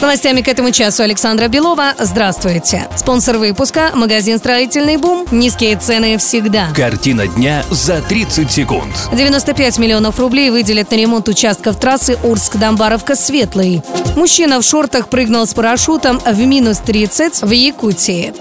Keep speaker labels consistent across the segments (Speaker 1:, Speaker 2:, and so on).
Speaker 1: С новостями к этому часу Александра Белова. Здравствуйте. Спонсор выпуска – магазин «Строительный бум». Низкие цены всегда.
Speaker 2: Картина дня за 30 секунд.
Speaker 1: 95 миллионов рублей выделят на ремонт участков трассы Орск-Домбаровка-Светлый. Мужчина в шортах прыгнул с парашютом в минус 30 в Якутии.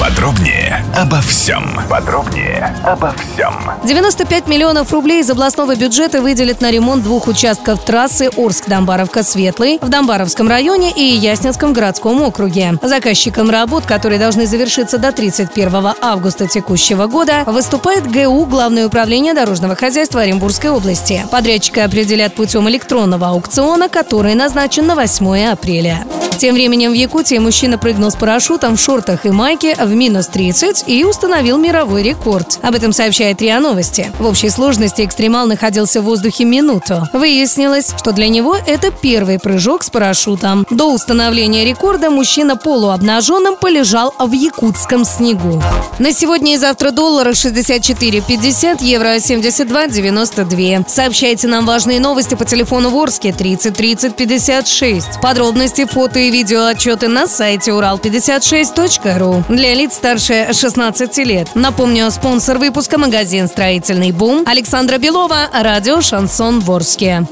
Speaker 3: Подробнее обо всем. Подробнее обо всем.
Speaker 1: 95 миллионов рублей из областного бюджета выделят на ремонт двух участков трассы Орск-Домбаровка-Светлый в Домбаровском районе и Яснинском городском округе. Заказчиком работ, которые должны завершиться до 31 августа текущего года, выступает ГУ Главное управление дорожного хозяйства Оренбургской области. Подрядчика определят путем электронного аукциона, который назначен на 8 апреля. Тем временем в Якутии мужчина прыгнул с парашютом в шортах и майке в минус 30 и установил мировой рекорд. Об этом сообщает РИА Новости. В общей сложности экстремал находился в воздухе минуту. Выяснилось, что для него это первый прыжок с парашютом. До установления рекорда мужчина полуобнаженным полежал в якутском снегу. На сегодня и завтра доллары 64,50, евро 72,92. Сообщайте нам важные новости по телефону Ворске 30 30 56. Подробности, фото и видео отчеты на сайте урал56.ру. Для лиц старше 16 лет. Напомню, спонсор выпуска магазин «Строительный бум» Александра Белова, радио «Шансон Ворске».